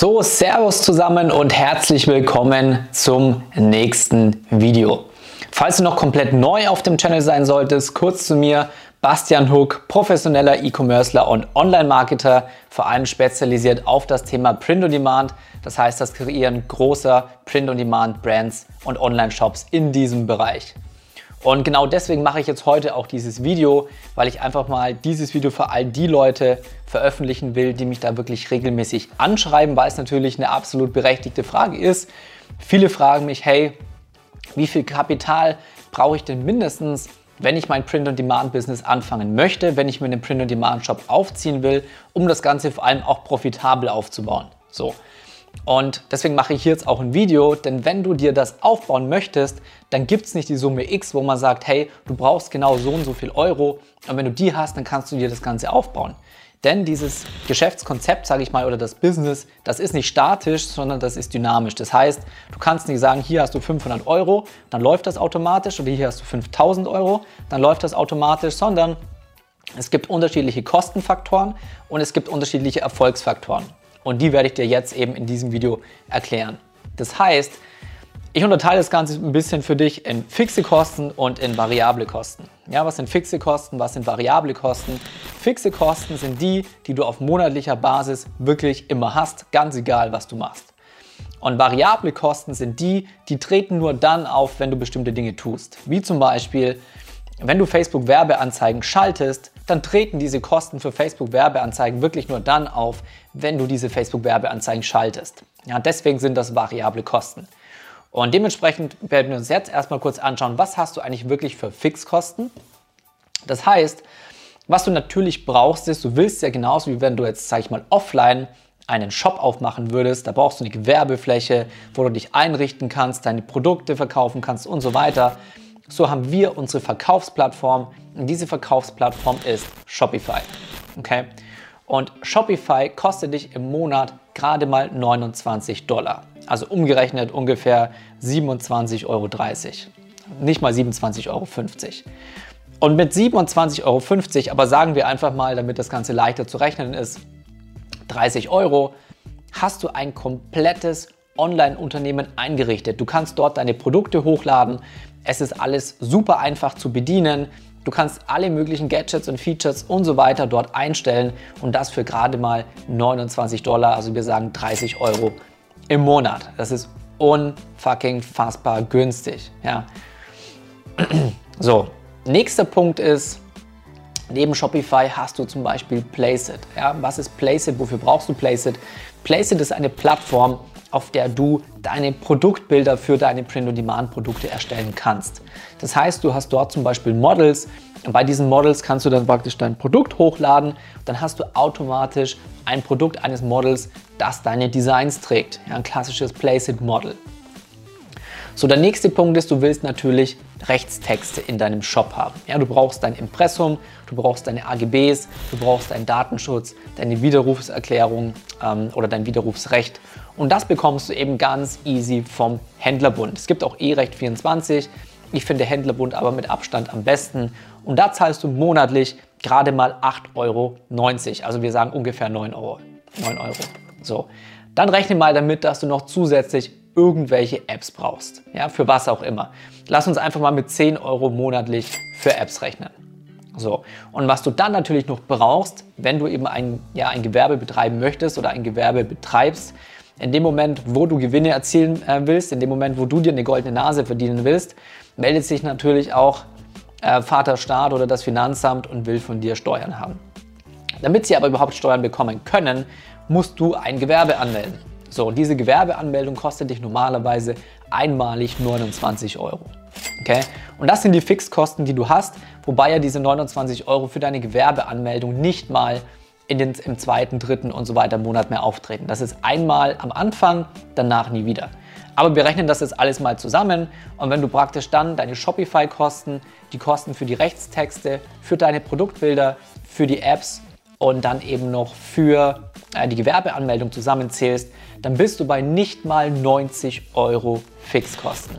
So, Servus zusammen und herzlich willkommen zum nächsten Video. Falls du noch komplett neu auf dem Channel sein solltest, kurz zu mir. Bastian Huck, professioneller E-Commercer und Online-Marketer, vor allem spezialisiert auf das Thema Print on Demand, das heißt das Kreieren großer Print on Demand Brands und Online-Shops in diesem Bereich. Und genau deswegen mache ich jetzt heute auch dieses Video, weil ich einfach mal dieses Video für all die Leute veröffentlichen will, die mich da wirklich regelmäßig anschreiben, weil es natürlich eine absolut berechtigte Frage ist. Viele fragen mich, hey, wie viel Kapital brauche ich denn mindestens, wenn ich mein Print-on-Demand-Business anfangen möchte, wenn ich mir einen Print-on-Demand-Shop aufziehen will, um das Ganze vor allem auch profitabel aufzubauen. So. Und deswegen mache ich hier jetzt auch ein Video, denn wenn du dir das aufbauen möchtest, dann gibt es nicht die Summe X, wo man sagt, hey, du brauchst genau so und so viel Euro und wenn du die hast, dann kannst du dir das Ganze aufbauen. Denn dieses Geschäftskonzept, sage ich mal, oder das Business, das ist nicht statisch, sondern das ist dynamisch. Das heißt, du kannst nicht sagen, hier hast du 500 Euro, dann läuft das automatisch, oder hier hast du 5000 Euro, dann läuft das automatisch, sondern es gibt unterschiedliche Kostenfaktoren und es gibt unterschiedliche Erfolgsfaktoren. Und die werde ich dir jetzt eben in diesem Video erklären. Das heißt, ich unterteile das Ganze ein bisschen für dich in fixe Kosten und in variable Kosten. Ja, was sind fixe Kosten, was sind variable Kosten? Fixe Kosten sind die, die du auf monatlicher Basis wirklich immer hast, ganz egal, was du machst. Und variable Kosten sind die, die treten nur dann auf, wenn du bestimmte Dinge tust. Wie zum Beispiel, wenn du Facebook Werbeanzeigen schaltest, dann treten diese Kosten für Facebook Werbeanzeigen wirklich nur dann auf, wenn du diese Facebook Werbeanzeigen schaltest. Ja, deswegen sind das variable Kosten. Und dementsprechend werden wir uns jetzt erstmal kurz anschauen, was hast du eigentlich wirklich für Fixkosten? Das heißt, was du natürlich brauchst, ist, du willst ja genauso wie wenn du jetzt, sag ich mal, offline einen Shop aufmachen würdest, da brauchst du eine Gewerbefläche, wo du dich einrichten kannst, deine Produkte verkaufen kannst und so weiter. So haben wir unsere Verkaufsplattform und diese Verkaufsplattform ist Shopify. Okay? Und Shopify kostet dich im Monat gerade mal 29 Dollar. Also umgerechnet ungefähr 27,30 Euro. Nicht mal 27,50 Euro. Und mit 27,50 Euro, aber sagen wir einfach mal, damit das Ganze leichter zu rechnen ist, 30 Euro, hast du ein komplettes Online-Unternehmen eingerichtet. Du kannst dort deine Produkte hochladen. Es ist alles super einfach zu bedienen. Du kannst alle möglichen Gadgets und Features und so weiter dort einstellen und das für gerade mal 29 Dollar, also wir sagen 30 Euro im Monat. Das ist unfucking fassbar günstig. Ja. So, nächster Punkt ist, neben Shopify hast du zum Beispiel Placeit. Ja, was ist Placeit? Wofür brauchst du Placeit? Placeit ist eine Plattform, auf der du deine Produktbilder für deine Print-on-Demand-Produkte erstellen kannst. Das heißt, du hast dort zum Beispiel Models. Bei diesen Models kannst du dann praktisch dein Produkt hochladen. Dann hast du automatisch ein Produkt eines Models, das deine Designs trägt. Ja, ein klassisches Place-It-Model. So, der nächste Punkt ist, du willst natürlich Rechtstexte in deinem Shop haben. Ja, du brauchst dein Impressum, du brauchst deine AGBs, du brauchst deinen Datenschutz, deine Widerrufserklärung ähm, oder dein Widerrufsrecht. Und das bekommst du eben ganz easy vom Händlerbund. Es gibt auch E-Recht 24. Ich finde Händlerbund aber mit Abstand am besten. Und da zahlst du monatlich gerade mal 8,90 Euro. Also wir sagen ungefähr 9 Euro. 9 Euro. So. Dann rechne mal damit, dass du noch zusätzlich irgendwelche Apps brauchst. Ja, für was auch immer. Lass uns einfach mal mit 10 Euro monatlich für Apps rechnen. So. Und was du dann natürlich noch brauchst, wenn du eben ein, ja, ein Gewerbe betreiben möchtest oder ein Gewerbe betreibst, in dem Moment, wo du Gewinne erzielen äh, willst, in dem Moment, wo du dir eine goldene Nase verdienen willst, meldet sich natürlich auch äh, Vater Staat oder das Finanzamt und will von dir Steuern haben. Damit sie aber überhaupt Steuern bekommen können, musst du ein Gewerbe anmelden. So, diese Gewerbeanmeldung kostet dich normalerweise einmalig 29 Euro. Okay? Und das sind die Fixkosten, die du hast, wobei ja diese 29 Euro für deine Gewerbeanmeldung nicht mal in den, im zweiten, dritten und so weiter Monat mehr auftreten. Das ist einmal am Anfang, danach nie wieder. Aber wir rechnen das jetzt alles mal zusammen und wenn du praktisch dann deine Shopify-Kosten, die Kosten für die Rechtstexte, für deine Produktbilder, für die Apps und dann eben noch für äh, die Gewerbeanmeldung zusammenzählst, dann bist du bei nicht mal 90 Euro Fixkosten.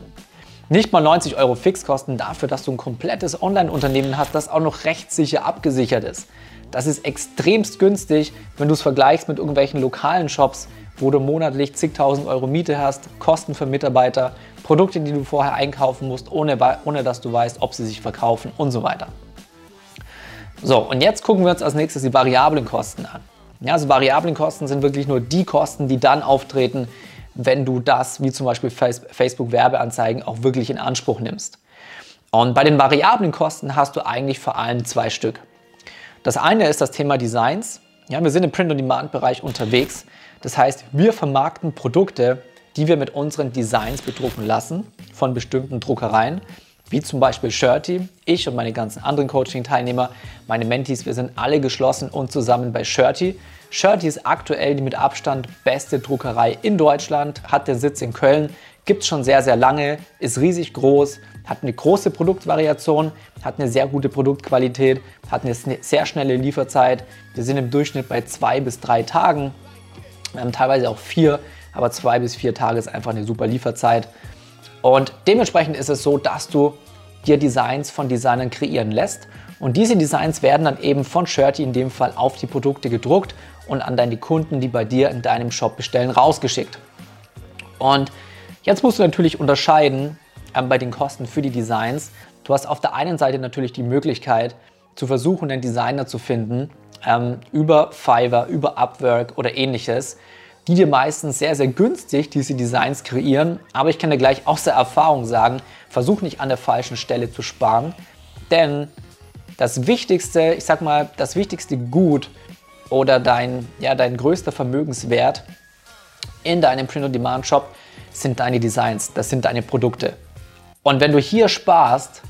Nicht mal 90 Euro Fixkosten dafür, dass du ein komplettes Online-Unternehmen hast, das auch noch rechtssicher abgesichert ist. Das ist extremst günstig, wenn du es vergleichst mit irgendwelchen lokalen Shops, wo du monatlich zigtausend Euro Miete hast, Kosten für Mitarbeiter, Produkte, die du vorher einkaufen musst, ohne, ohne dass du weißt, ob sie sich verkaufen und so weiter. So, und jetzt gucken wir uns als nächstes die variablen Kosten an. Ja, also variablen Kosten sind wirklich nur die Kosten, die dann auftreten, wenn du das, wie zum Beispiel Facebook Werbeanzeigen, auch wirklich in Anspruch nimmst. Und bei den variablen Kosten hast du eigentlich vor allem zwei Stück. Das eine ist das Thema Designs. Ja, wir sind im Print-on-Demand-Bereich unterwegs. Das heißt, wir vermarkten Produkte, die wir mit unseren Designs bedrucken lassen von bestimmten Druckereien, wie zum Beispiel Shirty. Ich und meine ganzen anderen Coaching-Teilnehmer, meine Mentees, wir sind alle geschlossen und zusammen bei Shirty. Shirty ist aktuell die mit Abstand beste Druckerei in Deutschland, hat den Sitz in Köln, gibt es schon sehr, sehr lange, ist riesig groß, hat eine große Produktvariation, hat eine sehr gute Produktqualität, hat eine sehr schnelle Lieferzeit. Wir sind im Durchschnitt bei zwei bis drei Tagen, teilweise auch vier, aber zwei bis vier Tage ist einfach eine super Lieferzeit. Und dementsprechend ist es so, dass du dir Designs von Designern kreieren lässt. Und diese Designs werden dann eben von Shirty in dem Fall auf die Produkte gedruckt und an deine Kunden, die bei dir in deinem Shop bestellen, rausgeschickt. Und jetzt musst du natürlich unterscheiden ähm, bei den Kosten für die Designs. Du hast auf der einen Seite natürlich die Möglichkeit zu versuchen, einen Designer zu finden ähm, über Fiverr, über Upwork oder ähnliches, die dir meistens sehr, sehr günstig diese Designs kreieren. Aber ich kann dir gleich aus der Erfahrung sagen, versuch nicht an der falschen Stelle zu sparen, denn das wichtigste, ich sag mal, das wichtigste Gut oder dein, ja, dein größter Vermögenswert in deinem Print-on-Demand-Shop sind deine Designs, das sind deine Produkte. Und wenn du hier sparst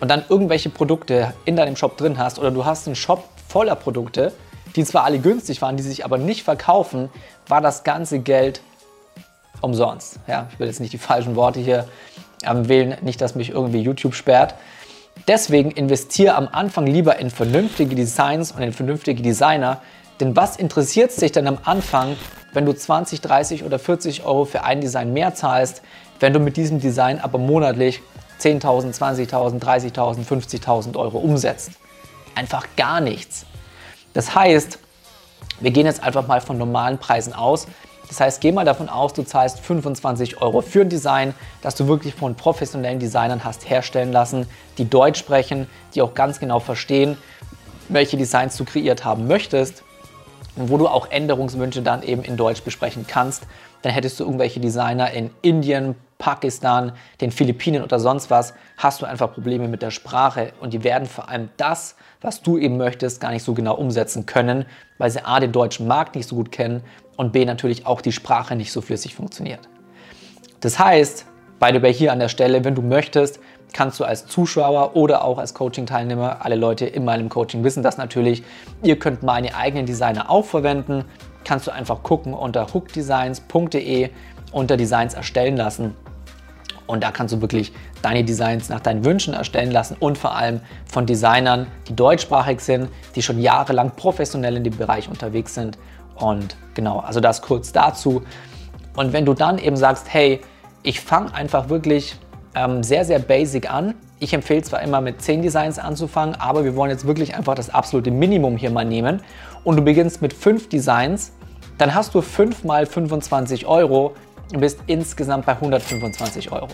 und dann irgendwelche Produkte in deinem Shop drin hast oder du hast einen Shop voller Produkte, die zwar alle günstig waren, die sich aber nicht verkaufen, war das ganze Geld umsonst. Ja, ich will jetzt nicht die falschen Worte hier ähm, wählen, nicht, dass mich irgendwie YouTube sperrt. Deswegen investiere am Anfang lieber in vernünftige Designs und in vernünftige Designer. Denn was interessiert sich denn am Anfang, wenn du 20, 30 oder 40 Euro für ein Design mehr zahlst, wenn du mit diesem Design aber monatlich 10.000, 20.000, 30.000, 50.000 Euro umsetzt? Einfach gar nichts. Das heißt, wir gehen jetzt einfach mal von normalen Preisen aus. Das heißt, geh mal davon aus, du zahlst 25 Euro für ein Design, das du wirklich von professionellen Designern hast herstellen lassen, die Deutsch sprechen, die auch ganz genau verstehen, welche Designs du kreiert haben möchtest wo du auch Änderungswünsche dann eben in Deutsch besprechen kannst. Dann hättest du irgendwelche Designer in Indien, Pakistan, den Philippinen oder sonst was, hast du einfach Probleme mit der Sprache und die werden vor allem das, was du eben möchtest, gar nicht so genau umsetzen können, weil sie A, den deutschen Markt nicht so gut kennen und B, natürlich auch die Sprache nicht so flüssig funktioniert. Das heißt, by the hier an der Stelle, wenn du möchtest, kannst du als Zuschauer oder auch als Coaching-Teilnehmer, alle Leute in meinem Coaching wissen das natürlich, ihr könnt meine eigenen Designer auch verwenden, kannst du einfach gucken unter hookdesigns.de unter Designs erstellen lassen und da kannst du wirklich deine Designs nach deinen Wünschen erstellen lassen und vor allem von Designern, die deutschsprachig sind, die schon jahrelang professionell in dem Bereich unterwegs sind. Und genau, also das kurz dazu. Und wenn du dann eben sagst, hey, ich fange einfach wirklich ähm, sehr, sehr basic an. Ich empfehle zwar immer mit 10 Designs anzufangen, aber wir wollen jetzt wirklich einfach das absolute Minimum hier mal nehmen. Und du beginnst mit 5 Designs, dann hast du 5 mal 25 Euro und bist insgesamt bei 125 Euro.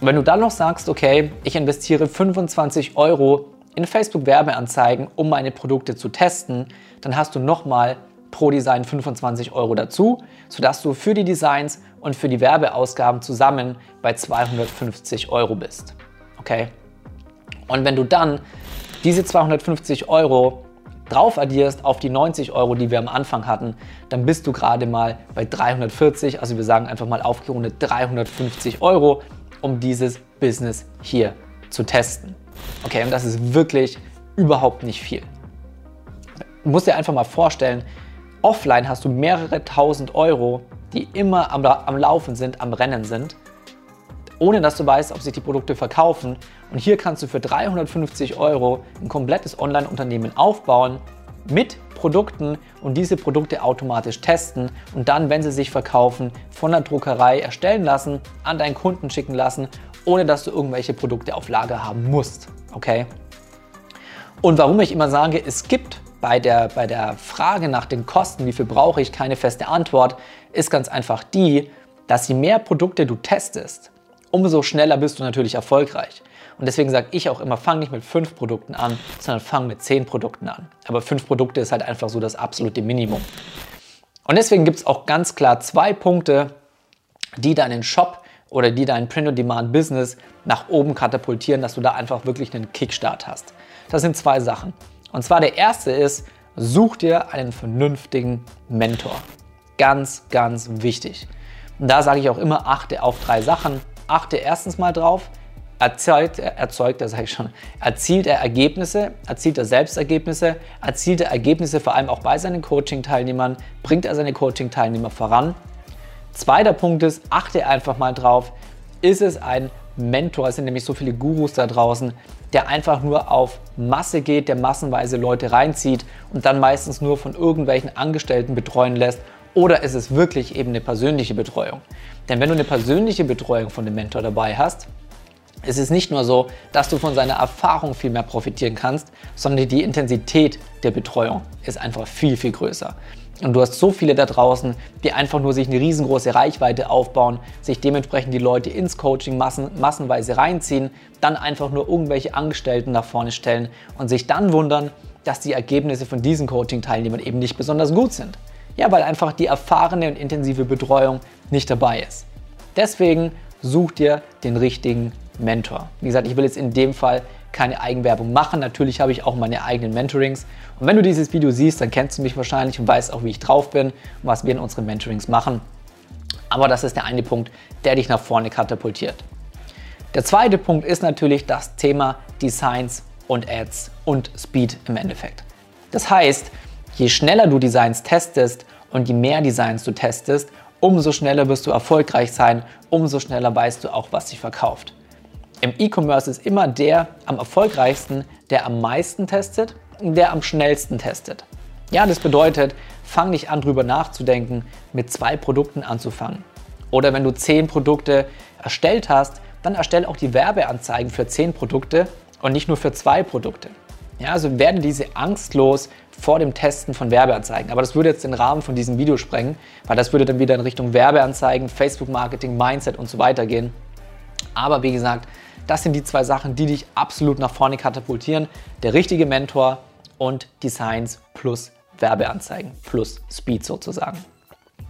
Wenn du dann noch sagst, okay, ich investiere 25 Euro in Facebook-Werbeanzeigen, um meine Produkte zu testen, dann hast du nochmal pro Design 25 Euro dazu, sodass du für die Designs und für die Werbeausgaben zusammen bei 250 Euro bist. Okay? Und wenn du dann diese 250 Euro drauf addierst auf die 90 Euro, die wir am Anfang hatten, dann bist du gerade mal bei 340, also wir sagen einfach mal aufgerundet 350 Euro, um dieses Business hier zu testen. Okay, und das ist wirklich überhaupt nicht viel. Du musst dir einfach mal vorstellen, offline hast du mehrere tausend Euro, die immer am, am Laufen sind, am Rennen sind ohne dass du weißt, ob sich die Produkte verkaufen. Und hier kannst du für 350 Euro ein komplettes Online-Unternehmen aufbauen mit Produkten und diese Produkte automatisch testen und dann, wenn sie sich verkaufen, von der Druckerei erstellen lassen, an deinen Kunden schicken lassen, ohne dass du irgendwelche Produkte auf Lager haben musst. Okay? Und warum ich immer sage, es gibt bei der, bei der Frage nach den Kosten, wie viel brauche ich, keine feste Antwort, ist ganz einfach die, dass je mehr Produkte du testest, umso schneller bist du natürlich erfolgreich. Und deswegen sage ich auch immer, fang nicht mit fünf Produkten an, sondern fang mit zehn Produkten an. Aber fünf Produkte ist halt einfach so das absolute Minimum. Und deswegen gibt es auch ganz klar zwei Punkte, die deinen Shop oder die dein Print-on-Demand-Business nach oben katapultieren, dass du da einfach wirklich einen Kickstart hast. Das sind zwei Sachen. Und zwar der erste ist, such dir einen vernünftigen Mentor. Ganz, ganz wichtig. Und da sage ich auch immer, achte auf drei Sachen. Achte erstens mal drauf, erzeugt, erzeugt er, sage ich schon, erzielt er Ergebnisse, erzielt er Selbstergebnisse, erzielt er Ergebnisse vor allem auch bei seinen Coaching-Teilnehmern, bringt er seine Coaching-Teilnehmer voran. Zweiter Punkt ist, achte einfach mal drauf, ist es ein Mentor, es sind nämlich so viele Gurus da draußen, der einfach nur auf Masse geht, der massenweise Leute reinzieht und dann meistens nur von irgendwelchen Angestellten betreuen lässt oder ist es wirklich eben eine persönliche Betreuung? Denn wenn du eine persönliche Betreuung von dem Mentor dabei hast, es ist nicht nur so, dass du von seiner Erfahrung viel mehr profitieren kannst, sondern die Intensität der Betreuung ist einfach viel, viel größer. Und du hast so viele da draußen, die einfach nur sich eine riesengroße Reichweite aufbauen, sich dementsprechend die Leute ins Coaching massen, massenweise reinziehen, dann einfach nur irgendwelche Angestellten nach vorne stellen und sich dann wundern, dass die Ergebnisse von diesen Coaching-Teilnehmern eben nicht besonders gut sind. Ja, weil einfach die erfahrene und intensive Betreuung nicht dabei ist. Deswegen such dir den richtigen Mentor. Wie gesagt, ich will jetzt in dem Fall keine Eigenwerbung machen. Natürlich habe ich auch meine eigenen Mentorings. Und wenn du dieses Video siehst, dann kennst du mich wahrscheinlich und weißt auch, wie ich drauf bin und was wir in unseren Mentorings machen. Aber das ist der eine Punkt, der dich nach vorne katapultiert. Der zweite Punkt ist natürlich das Thema Designs und Ads und Speed im Endeffekt. Das heißt, je schneller du Designs testest und je mehr Designs du testest, umso schneller wirst du erfolgreich sein, umso schneller weißt du auch, was sich verkauft. Im E-Commerce ist immer der am erfolgreichsten, der am meisten testet, der am schnellsten testet. Ja, das bedeutet, fang nicht an, drüber nachzudenken, mit zwei Produkten anzufangen. Oder wenn du zehn Produkte erstellt hast, dann erstell auch die Werbeanzeigen für zehn Produkte und nicht nur für zwei Produkte. Ja, also werde diese Angst los vor dem Testen von Werbeanzeigen. Aber das würde jetzt den Rahmen von diesem Video sprengen, weil das würde dann wieder in Richtung Werbeanzeigen, Facebook-Marketing, Mindset und so weiter gehen. Aber wie gesagt, das sind die zwei Sachen, die dich absolut nach vorne katapultieren. Der richtige Mentor und Designs plus Werbeanzeigen plus Speed sozusagen.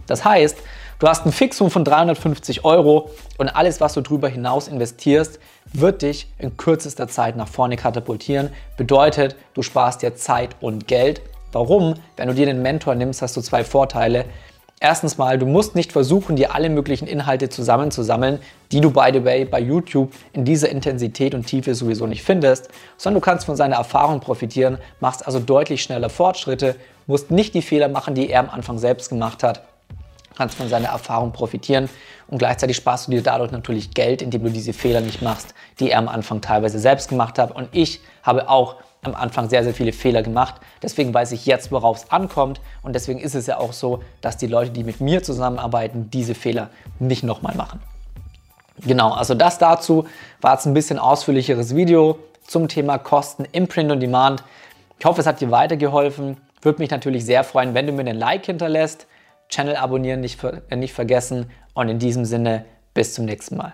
Das heißt, du hast ein Fixum von 350 Euro und alles, was du darüber hinaus investierst, wird dich in kürzester Zeit nach vorne katapultieren. Bedeutet, du sparst dir Zeit und Geld. Warum? Wenn du dir den Mentor nimmst, hast du zwei Vorteile. Erstens mal, du musst nicht versuchen, dir alle möglichen Inhalte zusammenzusammeln, die du, by the way, bei YouTube in dieser Intensität und Tiefe sowieso nicht findest, sondern du kannst von seiner Erfahrung profitieren, machst also deutlich schneller Fortschritte, musst nicht die Fehler machen, die er am Anfang selbst gemacht hat, kannst von seiner Erfahrung profitieren und gleichzeitig sparst du dir dadurch natürlich Geld, indem du diese Fehler nicht machst, die er am Anfang teilweise selbst gemacht hat. Und ich habe auch am Anfang sehr, sehr viele Fehler gemacht. Deswegen weiß ich jetzt, worauf es ankommt. Und deswegen ist es ja auch so, dass die Leute, die mit mir zusammenarbeiten, diese Fehler nicht nochmal machen. Genau, also das dazu war jetzt ein bisschen ausführlicheres Video zum Thema Kosten im Print on Demand. Ich hoffe, es hat dir weitergeholfen. Würde mich natürlich sehr freuen, wenn du mir einen Like hinterlässt. Channel abonnieren nicht, nicht vergessen. Und in diesem Sinne, bis zum nächsten Mal.